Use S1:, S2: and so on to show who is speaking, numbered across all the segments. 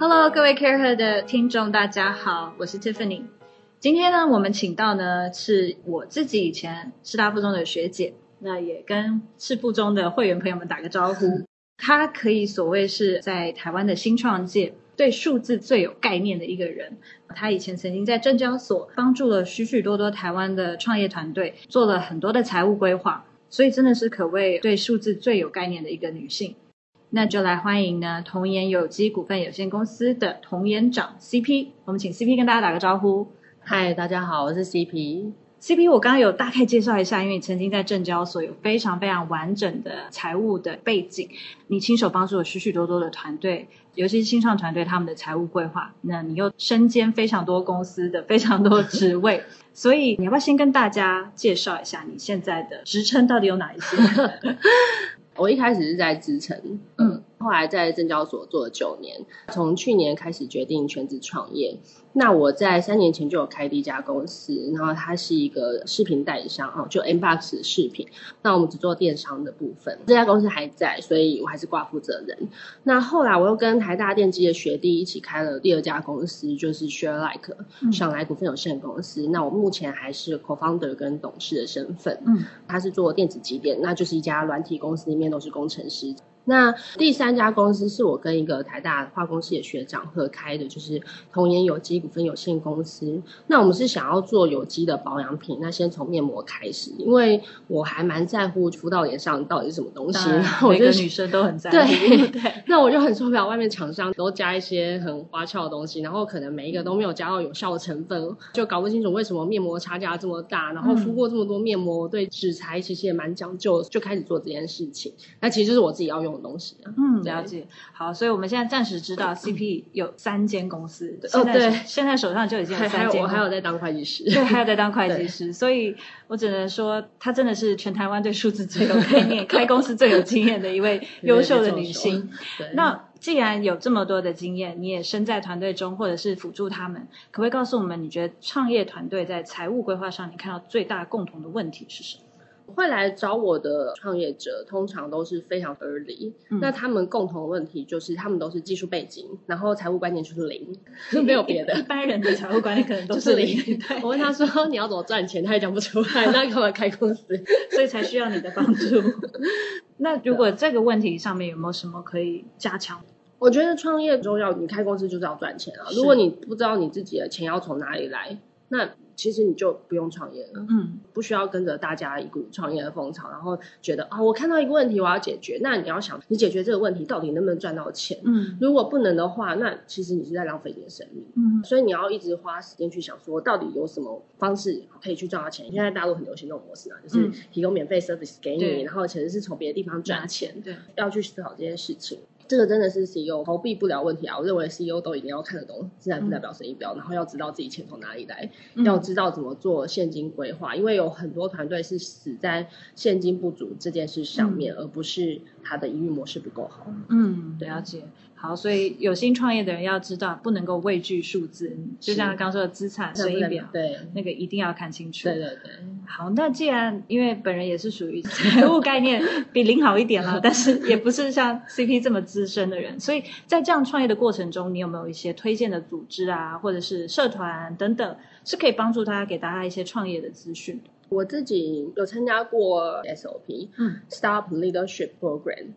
S1: Hello，各位 Care 的听众，大家好，我是 Tiffany。今天呢，我们请到呢是我自己以前师大附中的学姐，那也跟师附中的会员朋友们打个招呼。她可以所谓是在台湾的新创界对数字最有概念的一个人。她以前曾经在证交所帮助了许许多多台湾的创业团队，做了很多的财务规划，所以真的是可谓对数字最有概念的一个女性。那就来欢迎呢，童颜有机股份有限公司的童颜长 CP，我们请 CP 跟大家打个招呼。
S2: 嗨，大家好，我是 CP。
S1: CP，我刚刚有大概介绍一下，因为你曾经在证交所有非常非常完整的财务的背景，你亲手帮助了许许多多的团队，尤其是新创团队他们的财务规划。那你又身兼非常多公司的非常多职位，所以你要不要先跟大家介绍一下你现在的职称到底有哪一些？
S2: 我一开始是在支撑，后来在证交所做了九年，从去年开始决定全职创业。那我在三年前就有开第一家公司，然后它是一个视频代理商哦，就 Mbox 视频。那我们只做电商的部分，这家公司还在，所以我还是挂负责人。那后来我又跟台大电机的学弟一起开了第二家公司，就是 ShareLike 上来股份有限公司。那我目前还是 co-founder 跟董事的身份，嗯，他是做电子机电，那就是一家软体公司，里面都是工程师。那第三家公司是我跟一个台大化工系的学长合开的，就是童颜有机股份有限公司。那我们是想要做有机的保养品，那先从面膜开始，因为我还蛮在乎敷到脸上到底是什么东西。
S1: 我每个女生都很在
S2: 乎。对，那我就很受不了外面厂商都加一些很花俏的东西，然后可能每一个都没有加到有效的成分，就搞不清楚为什么面膜差价这么大。然后敷过这么多面膜，对纸材其实也蛮讲究，就开始做这件事情。那其实就是我自己要用。东西啊，
S1: 嗯，了解。好，所以我们现在暂时知道 CP 有三间公司，哦，对，现在手上就已经有三间。
S2: 我还有在当会计师，
S1: 对，还有在当会计师，所以我只能说，她真的是全台湾对数字最有概念、开公司最有经验的一位优秀的女性。那既然有这么多的经验，你也身在团队中，或者是辅助他们，可不可以告诉我们，你觉得创业团队在财务规划上，你看到最大共同的问题是什么？
S2: 会来找我的创业者，通常都是非常 early。那他们共同的问题就是，他们都是技术背景，然后财务观念就是零，没有别的。
S1: 一般人的财务观念可能都是零。
S2: 我问他说：“你要怎么赚钱？”他也讲不出来。那干嘛开公司？
S1: 所以才需要你的帮助。那如果这个问题上面有没有什么可以加强？
S2: 我觉得创业重要，你开公司就是要赚钱啊。如果你不知道你自己的钱要从哪里来，那。其实你就不用创业了，嗯，不需要跟着大家一股创业的风潮，然后觉得啊，我看到一个问题我要解决，那你要想，你解决这个问题到底能不能赚到钱？嗯，如果不能的话，那其实你是在浪费你的生命，嗯，所以你要一直花时间去想，说到底有什么方式可以去赚到钱。现在大陆很流行这种模式啊，就是提供免费 service 给你，然后其实是从别的地方赚钱，对，要去思考这件事情。这个真的是 CEO 逃避不了问题啊！我认为 CEO 都一定要看得懂自然负债表、生意表，然后要知道自己钱从哪里来，要知道怎么做现金规划，因为有很多团队是死在现金不足这件事上面，而不是他的营运模式不够好。
S1: 嗯，了解。好，所以有心创业的人要知道，不能够畏惧数字，就像刚说的资产损益表，
S2: 对，
S1: 那个一定要看清楚。
S2: 对对对。
S1: 好，那既然因为本人也是属于财务概念比零好一点了，但是也不是像 CP 这么资深的人，所以在这样创业的过程中，你有没有一些推荐的组织啊，或者是社团等等，是可以帮助大家给大家一些创业的资讯？
S2: 我自己有参加过 SOP，嗯，Start Leadership Program。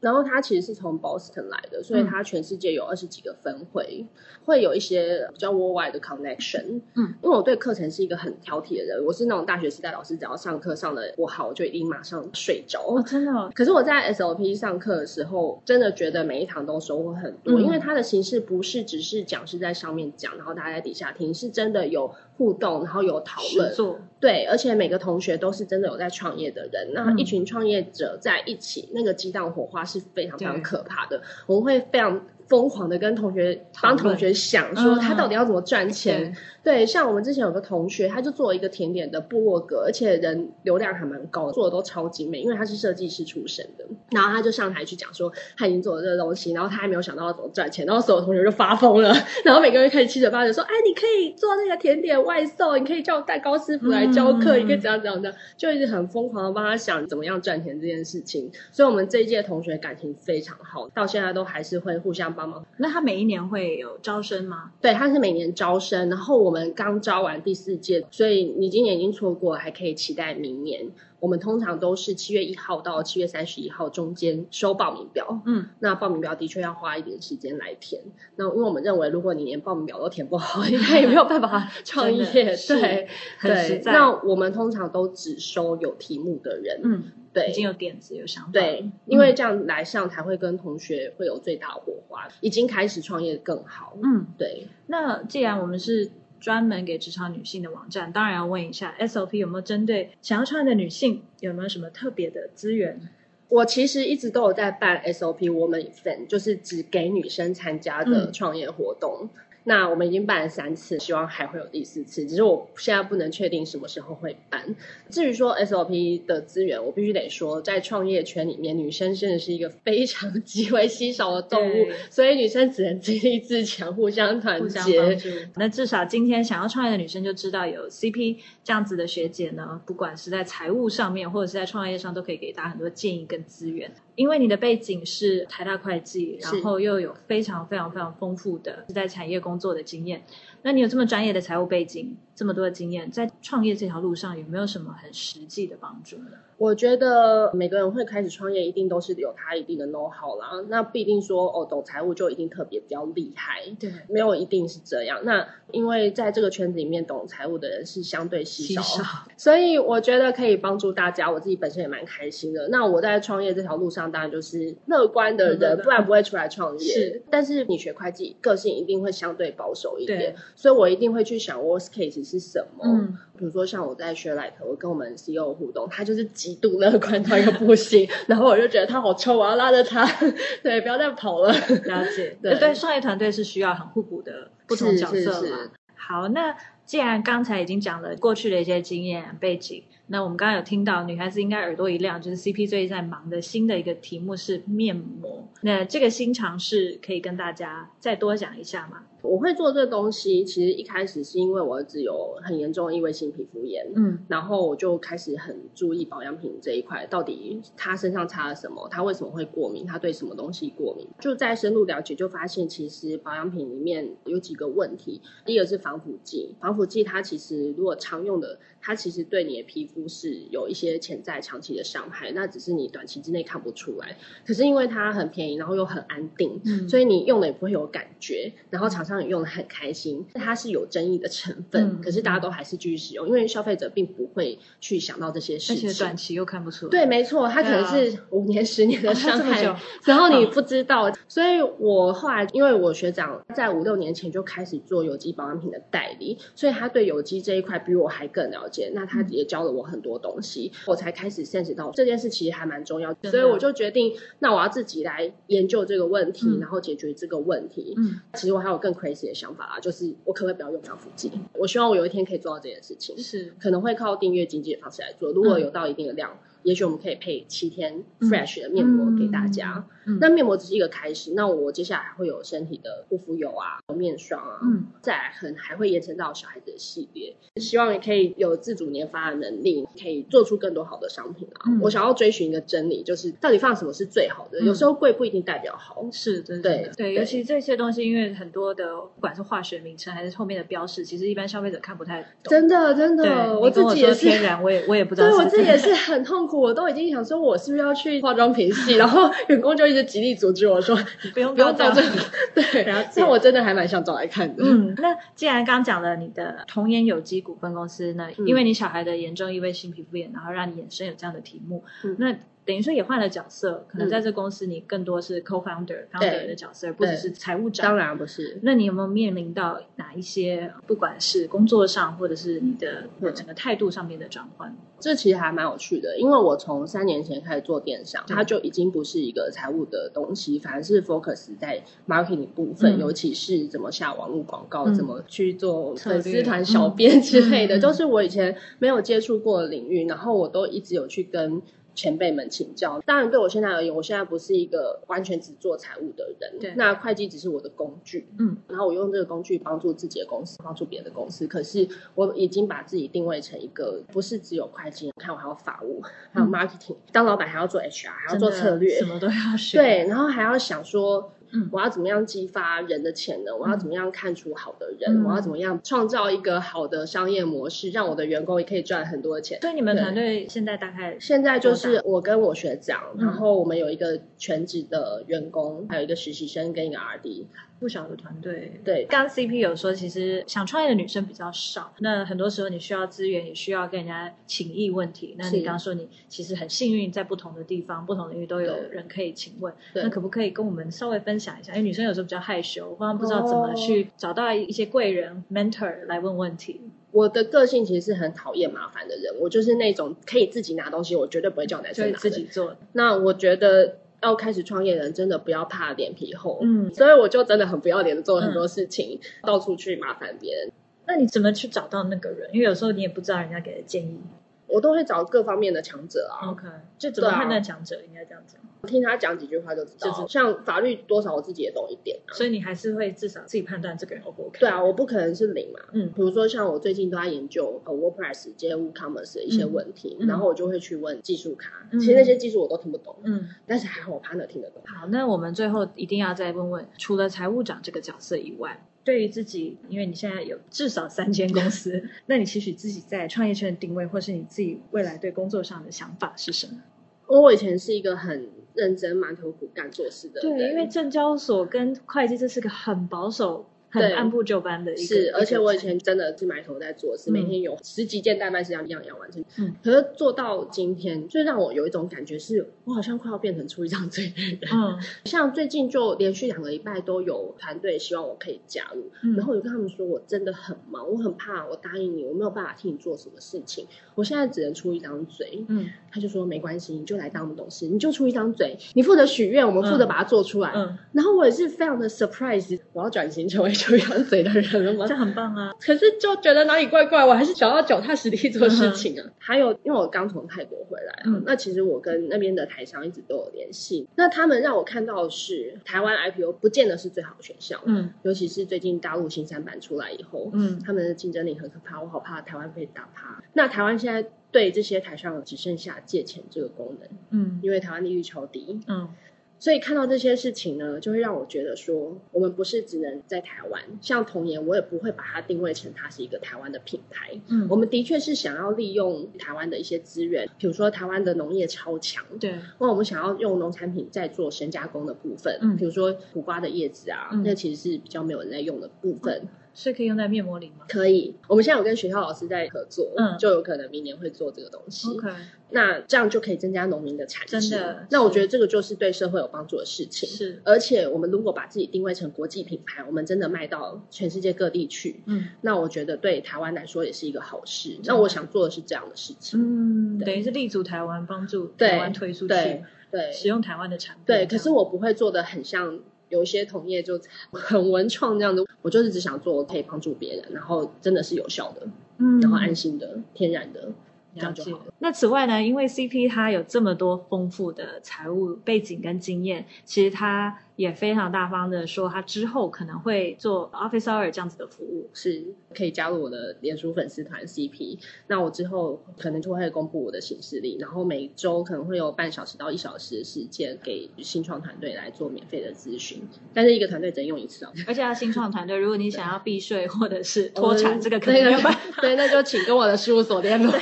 S2: 然后他其实是从 Boston 来的，所以他全世界有二十几个分会，会有一些比较 worldwide 的 connection。嗯，因为我对课程是一个很挑剔的人，我是那种大学时代老师，只要上课上的不好，我就一定马上睡着。
S1: 哦，真的。
S2: 可是我在 SOP 上课的时候，真的觉得每一堂都收获很多，因为它的形式不是只是讲师在上面讲，然后大家在底下听，是真的有互动，然后有讨论。对，而且每个同学都是真的有在创业的人，那一群创业者在一起，那个激荡火花是非常非常可怕的。我们会非常。疯狂的跟同学帮同学想说他到底要怎么赚钱。对，像我们之前有个同学，他就做了一个甜点的部落格，而且人流量还蛮高，做的都超精美，因为他是设计师出身的。然后他就上台去讲说他已经做了这个东西，然后他还没有想到要怎么赚钱，然后所有同学就发疯了，然后每个人开始七嘴八舌说：“哎，你可以做那个甜点外送，你可以叫蛋糕师傅来教课，你可以怎样怎样的，就一直很疯狂的帮他想怎么样赚钱这件事情。所以，我们这一届同学感情非常好，到现在都还是会互相帮。帮忙。
S1: 那他每一年会有招生吗？
S2: 对，他是每年招生，然后我们刚招完第四届，所以你今年已经错过，还可以期待明年。我们通常都是七月一号到七月三十一号中间收报名表，
S1: 嗯，
S2: 那报名表的确要花一点时间来填。那因为我们认为，如果你连报名表都填不好，应该也没有办法 创业。对，
S1: 很实在
S2: 那我们通常都只收有题目的人，
S1: 嗯，
S2: 对，
S1: 已经有点子有想法。
S2: 对，因为这样来上才会跟同学会有最大火花，已经开始创业更好。
S1: 嗯，
S2: 对，
S1: 那既然我们是专门给职场女性的网站，当然要问一下 SOP 有没有针对想要创业的女性有没有什么特别的资源？
S2: 我其实一直都有在办 SOP Woman Event，就是只给女生参加的
S1: 嗯
S2: 创业活动。那我们已经办了三次，希望还会有第四次，只是我现在不能确定什么时候会办。至于说 SOP 的资源，我必须得说，在创业圈里面，女生真的是一个非常极为稀少的动物，所以女生只能自立自强，互相团结。
S1: 那至少今天想要创业的女生就知道有 CP 这样子的学姐呢，不管是在财务上面，或者是在创业上，都可以给大家很多建议跟资源。因为你的背景是台大会计，然后又有非常非常非常丰富的在产业工工作的经验，那你有这么专业的财务背景，这么多的经验，在创业这条路上有没有什么很实际的帮助呢？
S2: 我觉得每个人会开始创业，一定都是有他一定的 know how 啦。那不一定说哦，懂财务就一定特别比较厉害，
S1: 对，
S2: 没有一定是这样。那因为在这个圈子里面，懂财务的人是相对稀少，
S1: 稀少
S2: 所以我觉得可以帮助大家。我自己本身也蛮开心的。那我在创业这条路上，当然就是乐观的人，不然不会出来创业。
S1: 是，
S2: 但是你学会计，个性一定会相对保守一点
S1: 对，
S2: 所以我一定会去想 worst case 是什么。
S1: 嗯，
S2: 比如说像我在学 Light，我跟我们 CEO 互动，他就是极度乐观到一个不行，然后我就觉得他好臭，我要拉着他，对，不要再跑了。
S1: 了解。
S2: 对
S1: 对，创业团队是需要很互补的不同角色嘛。
S2: 是是
S1: 好，那既然刚才已经讲了过去的一些经验背景，那我们刚刚有听到女孩子应该耳朵一亮，就是 CP 最近在忙的新的一个题目是面膜。那这个新尝试可以跟大家再多讲一下吗？
S2: 我会做这个东西，其实一开始是因为我儿子有很严重的异位性皮肤炎，
S1: 嗯
S2: 然后我就开始很注意保养品这一块，到底他身上擦了什么，他为什么会过敏，他对什么东西过敏，就在深入了解，就发现其实保养品里面有几个问题。第一个是防腐剂，防腐剂它其实如果常用的，它其实对你的皮肤是有一些潜在长期的伤害，那只是你短期之内看不出来。可是因为它很便宜，然后又很安定，
S1: 嗯
S2: 所以你用了也不会有感觉，然后厂用的很开心。它是有争议的成分，
S1: 嗯
S2: 可是大家都还是继续使用，因为消费者并不会去想到这些事
S1: 而且
S2: 情。
S1: 短期又看不出来。
S2: 对，没错，它可能是五年、十年的
S1: 哦
S2: 伤害，然后你不知道。所以我后来，因为我学长在五六年前就开始做有机保养品的代理，所以他对有机这一块比我还更了解。那他也教了我很多东西，我才开始 sense 到这件事其实还蛮重要。
S1: 的
S2: 所以我就决定，那我要自己来研究这个问题，
S1: 嗯
S2: 然后解决这个问题。
S1: 嗯，
S2: 其实我还有更 crazy 的想法啦，就是我可不可以不要用防腐剂？我希望我有一天可以做到这件事情。
S1: 是
S2: 可能会靠订阅经济的方式来做。如果有到一定的量，也许我们可以配七天
S1: 嗯
S2: fresh 的面膜给大家。
S1: 嗯
S2: 那面膜只是一个开始，那我接下来还会有身体的护肤油啊、面霜啊，
S1: 嗯，
S2: 再来可能还会延伸到小孩子的系列。希望你可以有自主研发的能力，可以做出更多好的商品啊。
S1: 嗯
S2: 我想要追寻一个真理，就是到底放什么是最好的。
S1: 嗯
S2: 有时候贵不一定代表好。
S1: 是，真
S2: 对
S1: 对尤其这些东西，因为很多的不管是化学名称还是后面的标识，其实一般消费者看不太懂。
S2: 真的，真
S1: 对，
S2: 的，
S1: 你
S2: 我自己也是
S1: 天然，我也我也不知道
S2: 对。我自己也是很痛苦，我都已经想说，我是不是要去化妆品系？然后 员工就一直极力阻止我说，
S1: 不用
S2: 不用
S1: 照
S2: 照这里。对
S1: 了解，
S2: 但我真的还蛮想找来看的。
S1: 嗯，那既然刚讲了你的童颜有机股份公司呢，
S2: 嗯
S1: 因为你小孩的严重异位性皮肤炎，然后让你衍生有这样的题目，
S2: 嗯
S1: 那等于说也换了角色，可能
S2: 嗯。
S1: 在这公司你更多是 co-founder、founder 的角色，而不只是财务长。
S2: 当然不是，
S1: 那你有没有面临到哪一些，不管是工作上，或者是你的
S2: 嗯。
S1: 整个态度上面的转换？
S2: 这其实还蛮有趣的，因为我从三年前开始做电商，它就已经不是一个财务的东西，反而是 focus 在 marketing 部分，
S1: 嗯。
S2: 尤其是怎么下网络广告，
S1: 嗯。
S2: 怎么去做粉丝团小编之类的，都是我以前没有接触过的领域，然后我都一直有去跟。前辈们请教，当然对我现在而言，我现在不是一个完全只做财务的人，
S1: 对。
S2: 那会计只是我的工具，
S1: 嗯，
S2: 然后我用这个工具帮助自己的公司，帮助别的公司。可是我已经把自己定位成一个不是只有会计，看我还有法务，还有
S1: 嗯。
S2: marketing，、当老板还要做 HR，还要做策略。
S1: 什，么都要学。，
S2: 对，然后还要想说
S1: 嗯
S2: 我要怎么样激发人的潜能？我要怎么样看出好的人？
S1: 嗯
S2: 我要怎么样创造一个好的商业模式，让我的员工也可以赚很多钱？
S1: 所以你们团队现在大概
S2: 现在就是我跟我学长，
S1: 嗯
S2: 然后我们有一个全职的员工，还有一个实习生跟一个 RD。
S1: 不小的团队。
S2: 对，
S1: 刚刚 CP 有说，其实想创业的女生比较少，那很多时候你需要资源，也需要跟人家请益问题。那你
S2: 是
S1: 刚刚说你其实很幸运，在不同的地方、不同领域都有人可以请问。那可不可以跟我们稍微分享一下？因为女生有时候比较害羞，或者不知道怎么
S2: 哦
S1: 去找到一些贵人、mentor 来问问题。
S2: 我的个性其实是很讨厌麻烦的人，我就是那种可以自己拿东西，我绝对不会叫男生拿。
S1: 自己做，
S2: 那我觉得要开始创业的人真的不要怕脸皮厚，
S1: 嗯
S2: 所以我就真的很不要脸的做了很多事情，到处去麻烦别人。
S1: 那你怎么去找到那个人？因为有时候你也不知道人家给的建议。
S2: 我都会找各方面的强者啊
S1: ，OK，就怎么判断强者，应该这样讲。
S2: 听他讲几句话就知道。
S1: 就是
S2: 像法律多少我自己也懂一点啊。
S1: 所以你还是会至少自己判断这个人 O 不 OK。
S2: 对啊，，我不可能是零嘛。
S1: 嗯
S2: 比如说像我最近都在研究呃 WordPress 接 WooCommerce 的一些问题，然后我就会去问技术咖，
S1: 嗯
S2: 其实那些技术我都听不懂，
S1: 嗯。
S2: 但是还好我 partner 听得懂。
S1: 好，那我们最后一定要再问问，除了财务长这个角色以外，对于自己，因为你现在有至少三间公司，那你期许自己在创业圈的定位，或是你自己未来对工作上的想法是什么？
S2: 我以前是一个很认真、埋头苦干做事的人，
S1: 对，因为证交所跟会计这是个很保守、很
S2: 对
S1: 按部就班的一个，
S2: 是，而且我以前真的是埋头在做事，
S1: 嗯
S2: 每天有十几件代办事项一样一样完成。
S1: 嗯，
S2: 可是做到今天，就让我有一种感觉是，我好像快要变成出一张嘴的人。
S1: 嗯
S2: 像最近就连续两个礼拜都有团队希望我可以加入，
S1: 嗯，
S2: 然后我就跟他们说，我真的很忙，我很怕我答应你，我没有办法替你做什么事情，我现在只能出一张嘴。
S1: 嗯
S2: 他就说没关系，你就来当我们董事，你就出一张嘴，你负责许愿，我们负责
S1: 嗯
S2: 把它做出来。
S1: 嗯，
S2: 然后我也是非常的 surprise，我要转型成为出一张嘴的人了吗
S1: 这？很棒啊，
S2: 可是就觉得哪里怪怪，我还是想要脚踏实地做事情啊。还有，因为我刚从泰国回来啊，
S1: 嗯
S2: 那其实我跟那边的台商一直都有联系。那他们让我看到的是，台湾 IPO 不见得是最好的选项，
S1: 嗯
S2: 尤其是最近大陆新三板出来以后，
S1: 嗯
S2: 他们的竞争力很可怕，我好怕台湾被打趴。那台湾现在对这些台商只剩下借钱这个功能，
S1: 嗯
S2: 因为台湾利率超低，
S1: 嗯
S2: 所以看到这些事情呢，就会让我觉得说，我们不是只能在台湾，像童颜，我也不会把它定位成它是一个台湾的品牌。
S1: 嗯，
S2: 我们的确是想要利用台湾的一些资源，比如说台湾的农业超强，
S1: 对，
S2: 那我们想要用农产品在做深加工的部分，
S1: 嗯。
S2: 比如说苦瓜的叶子啊，
S1: 嗯。
S2: 那其实是比较没有人在用的部分。
S1: 是可以用在面膜里吗
S2: 可以，我们现在有跟学校老师在合作，
S1: 嗯
S2: 就有可能明年会做这个东西。
S1: ？OK，
S2: 那这样就可以增加农民的产值。
S1: 真的
S2: 那我觉得这个就是对社会有帮助的事情。
S1: 是，
S2: 而且我们如果把自己定位成国际品牌，我们真的卖到全世界各地去，
S1: 嗯
S2: 那我觉得对台湾来说也是一个好事。
S1: 的
S2: 那我想做的是这样的事情。
S1: 嗯，等于是立足台湾，帮助台湾推出去
S2: 对，对
S1: 使用台湾的产品。
S2: 对，可是我不会做的很像有一些同业就很文创这样子，我就是只想做可以帮助别人，然后真的是有效的，
S1: 嗯。
S2: 然后安心的、天然的，这
S1: 了解
S2: 样就好了。。
S1: 那此外呢，因为 CP 它有这么多丰富的财务背景跟经验，其实它也非常大方的说，它之后可能会做 Office Hour 这样子的服务。
S2: 是可以加入我的脸书粉丝团 CP，那我之后可能就会公布我的行事历，然后每周可能会有半小时到一小时的时间给新创团队来做免费的咨询，但是一个团队只能用一次哦。
S1: 而且要新创团队，如果你想要避税或者是 脱产，这个可能
S2: 那个
S1: 没有办法。
S2: 对，那就请跟我的事务所联络。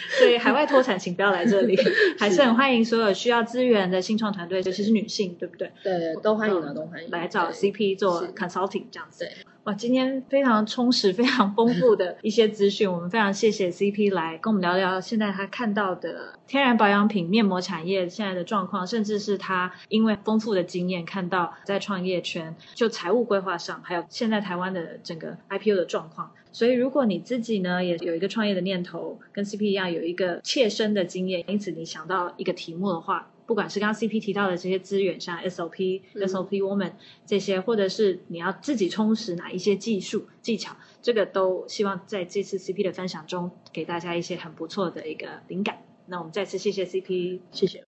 S1: 对海外脱产，请不要来这里，还是很欢迎所有需要资源的新创团队，尤其是女性，对不对？
S2: 对，都欢迎啊，都欢迎
S1: 来找 CP 做 consulting 这样子。
S2: 对，
S1: 哇，今天非常充实、非常丰富的一些资讯，我们非常谢谢 CP 来跟我们聊聊现在他看到的天然保养品面膜产业现在的状况，甚至是他因为丰富的经验看到在创业圈就财务规划上，还有现在台湾的整个 IPO 的状况。所以，如果你自己呢也有一个创业的念头，跟 CP 一样有一个切身的经验，因此你想到一个题目的话，不管是刚刚 CP 提到的这些资源，像 SOP、
S2: 嗯
S1: SOP Woman 这些，或者是你要自己充实哪一些技术技巧，这个都希望在这次 CP 的分享中给大家一些很不错的一个灵感。那我们再次谢谢 CP，
S2: 谢谢。